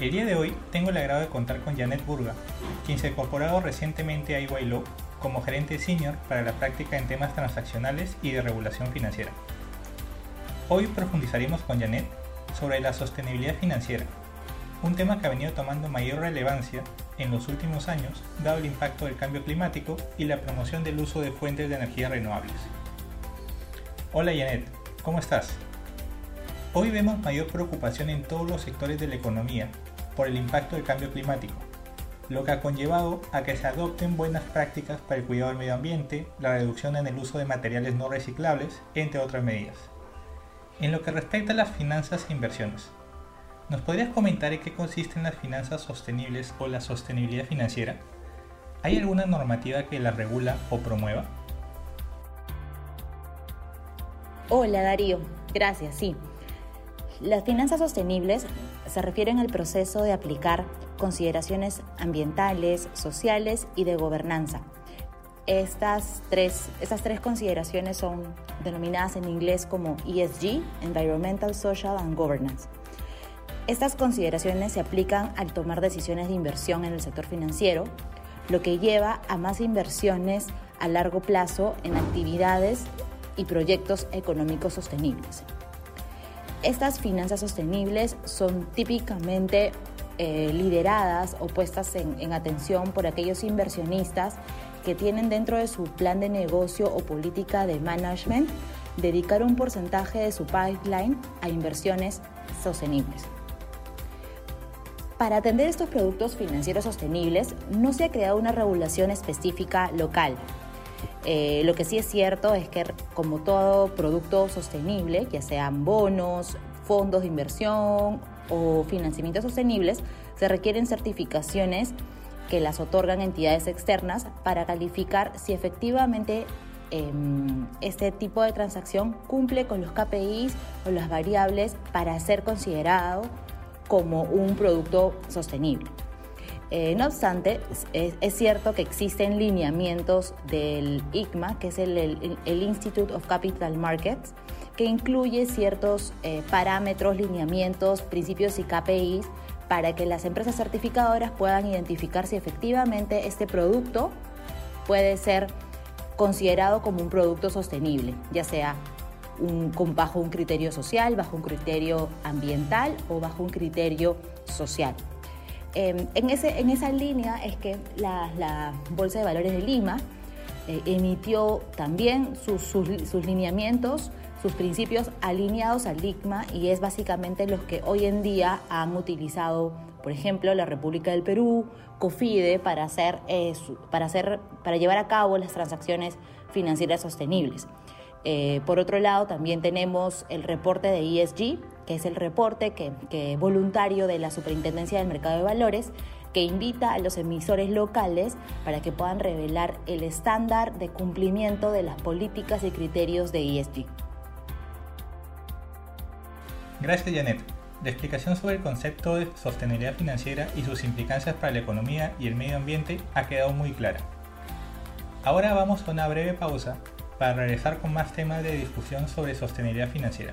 El día de hoy tengo el agrado de contar con Janet Burga, quien se ha incorporado recientemente a EY como gerente senior para la práctica en temas transaccionales y de regulación financiera. Hoy profundizaremos con Janet sobre la sostenibilidad financiera, un tema que ha venido tomando mayor relevancia en los últimos años dado el impacto del cambio climático y la promoción del uso de fuentes de energía renovables. Hola Janet, ¿cómo estás? Hoy vemos mayor preocupación en todos los sectores de la economía por el impacto del cambio climático, lo que ha conllevado a que se adopten buenas prácticas para el cuidado del medio ambiente, la reducción en el uso de materiales no reciclables, entre otras medidas. En lo que respecta a las finanzas e inversiones, ¿nos podrías comentar en qué consisten las finanzas sostenibles o la sostenibilidad financiera? ¿Hay alguna normativa que las regula o promueva? Hola Darío, gracias, sí. Las finanzas sostenibles se refieren al proceso de aplicar consideraciones ambientales, sociales y de gobernanza. Estas tres, estas tres consideraciones son denominadas en inglés como ESG, Environmental, Social and Governance. Estas consideraciones se aplican al tomar decisiones de inversión en el sector financiero, lo que lleva a más inversiones a largo plazo en actividades y proyectos económicos sostenibles. Estas finanzas sostenibles son típicamente eh, lideradas o puestas en, atención por aquellos inversionistas que tienen dentro de su plan de negocio o política de management dedicar un porcentaje de su pipeline a inversiones sostenibles. Para atender estos productos financieros sostenibles no se ha creado una regulación específica local, eh, lo que sí es cierto es que como todo producto sostenible, ya sean bonos, fondos de inversión o financiamientos sostenibles, se requieren certificaciones que las otorgan entidades externas para calificar si efectivamente em, este tipo de transacción cumple con los KPIs o las variables para ser considerado como un producto sostenible. Eh, no obstante, es, cierto que existen lineamientos del ICMA, que es el, Institute of Capital Markets, que incluye ciertos eh, parámetros, lineamientos, principios y KPIs para que las empresas certificadoras puedan identificar si efectivamente este producto puede ser considerado como un producto sostenible, ya sea bajo un criterio social, bajo un criterio ambiental o bajo un criterio social. Em, en, ese, en esa línea es que la, Bolsa de Valores de Lima eh, emitió también sus, sus, lineamientos, sus principios alineados al ICMA y es básicamente los que hoy en día han utilizado, por ejemplo, la República del Perú, COFIDE, para, hacer, eh, para, hacer, para llevar a cabo las transacciones financieras sostenibles. Eh, por otro lado, también tenemos el reporte de ESG, que es el reporte que, voluntario de la Superintendencia del Mercado de Valores, que invita a los emisores locales para que puedan revelar el estándar de cumplimiento de las políticas y criterios de ESG. Gracias, Janet. La explicación sobre el concepto de sostenibilidad financiera y sus implicancias para la economía y el medio ambiente ha quedado muy clara. Ahora vamos a una breve pausa para regresar con más temas de discusión sobre sostenibilidad financiera.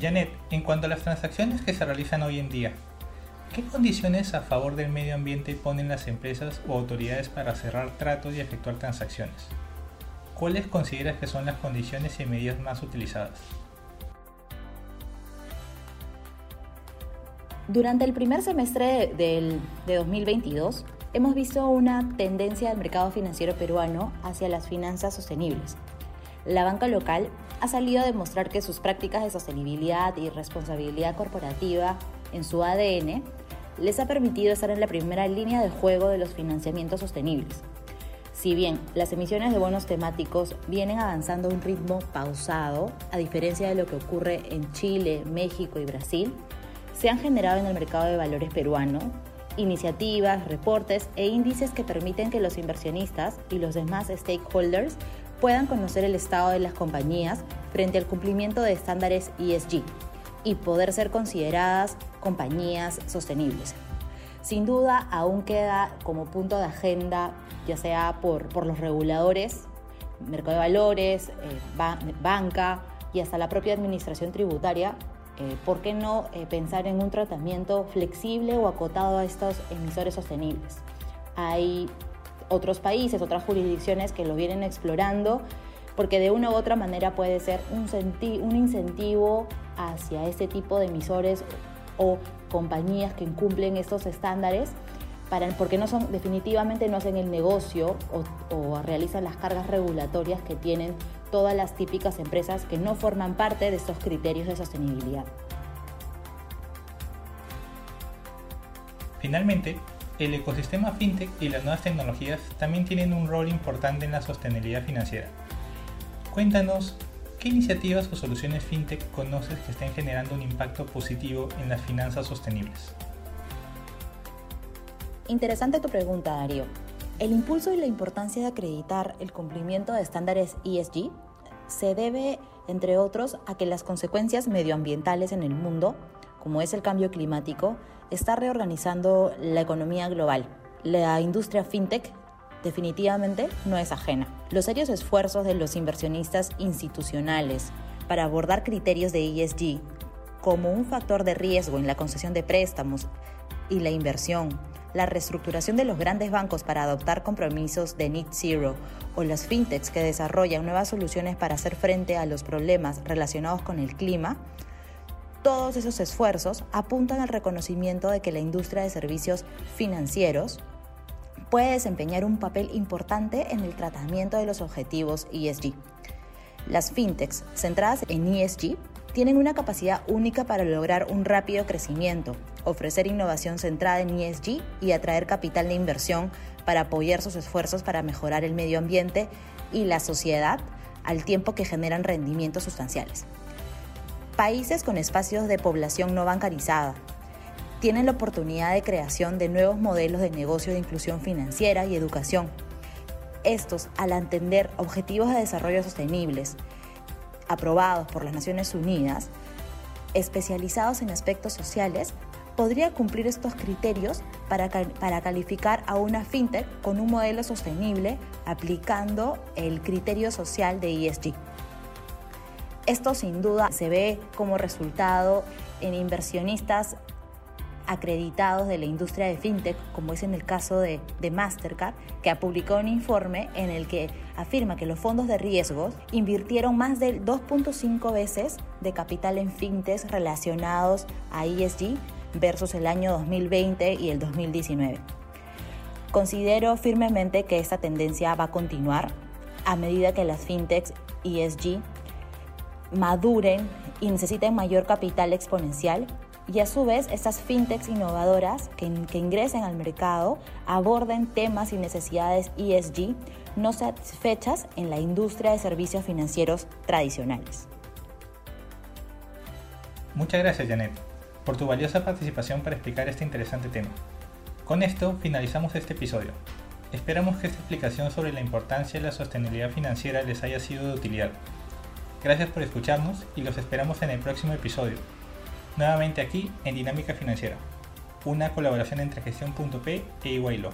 Janet, en cuanto a las transacciones que se realizan hoy en día, ¿Qué condiciones a favor del medio ambiente ponen las empresas o autoridades para cerrar tratos y efectuar transacciones? ¿Cuáles consideras que son las condiciones y medidas más utilizadas? Durante el primer semestre de, 2022, hemos visto una tendencia del mercado financiero peruano hacia las finanzas sostenibles. La banca local ha salido a demostrar que sus prácticas de sostenibilidad y responsabilidad corporativa en su ADN les ha permitido estar en la primera línea de juego de los financiamientos sostenibles. Si bien las emisiones de bonos temáticos vienen avanzando a un ritmo pausado, a diferencia de lo que ocurre en Chile, México y Brasil, se han generado en el mercado de valores peruano iniciativas, reportes e índices que permiten que los inversionistas y los demás stakeholders puedan conocer el estado de las compañías frente al cumplimiento de estándares ESG y poder ser consideradas compañías sostenibles. Sin duda, aún queda como punto de agenda, ya sea por, por los reguladores, mercado de valores, eh, banca y hasta la propia administración tributaria, eh, ¿por qué no eh, pensar en un tratamiento flexible o acotado a estos emisores sostenibles? Hay otros países, otras jurisdicciones que lo vienen explorando, porque de una u otra manera puede ser un, un incentivo hacia este tipo de emisores o compañías que incumplen estos estándares, para, porque no son, definitivamente no hacen el negocio o, o realizan las cargas regulatorias que tienen todas las típicas empresas que no forman parte de estos criterios de sostenibilidad. Finalmente, el ecosistema fintech y las nuevas tecnologías también tienen un rol importante en la sostenibilidad financiera. Cuéntanos, ¿qué iniciativas o soluciones fintech conoces que estén generando un impacto positivo en las finanzas sostenibles? Interesante tu pregunta, Darío. El impulso y la importancia de acreditar el cumplimiento de estándares ESG se debe, entre otros, a que las consecuencias medioambientales en el mundo, como es el cambio climático, está reorganizando la economía global. La industria fintech definitivamente no es ajena. Los serios esfuerzos de los inversionistas institucionales para abordar criterios de ESG como un factor de riesgo en la concesión de préstamos y la inversión la reestructuración de los grandes bancos para adoptar compromisos de Net Zero o las fintechs que desarrollan nuevas soluciones para hacer frente a los problemas relacionados con el clima, todos esos esfuerzos apuntan al reconocimiento de que la industria de servicios financieros puede desempeñar un papel importante en el tratamiento de los objetivos ESG. Las fintechs centradas en ESG tienen una capacidad única para lograr un rápido crecimiento, ofrecer innovación centrada en ESG y atraer capital de inversión para apoyar sus esfuerzos para mejorar el medio ambiente y la sociedad al tiempo que generan rendimientos sustanciales. Países con espacios de población no bancarizada tienen la oportunidad de creación de nuevos modelos de negocio de inclusión financiera y educación. Estos, al entender objetivos de desarrollo sostenibles, aprobados por las Naciones Unidas, especializados en aspectos sociales, podría cumplir estos criterios para, para, calificar a una fintech con un modelo sostenible aplicando el criterio social de ESG. Esto sin duda se ve como resultado en inversionistas acreditados de la industria de fintech, como es en el caso de, Mastercard, que ha publicado un informe en el que afirma que los fondos de riesgos invirtieron más de 2.5 veces de capital en fintechs relacionados a ESG versus el año 2020 y el 2019. Considero firmemente que esta tendencia va a continuar a medida que las fintechs ESG maduren y necesiten mayor capital exponencial y a su vez estas fintechs innovadoras que, ingresen al mercado aborden temas y necesidades ESG no satisfechas en la industria de servicios financieros tradicionales. Muchas gracias Janet por tu valiosa participación para explicar este interesante tema. Con esto finalizamos este episodio. Esperamos que esta explicación sobre la importancia de la sostenibilidad financiera les haya sido de utilidad. Gracias por escucharnos y los esperamos en el próximo episodio nuevamente aquí en Dinámica Financiera, una colaboración entre gestión.p e Iguaylo.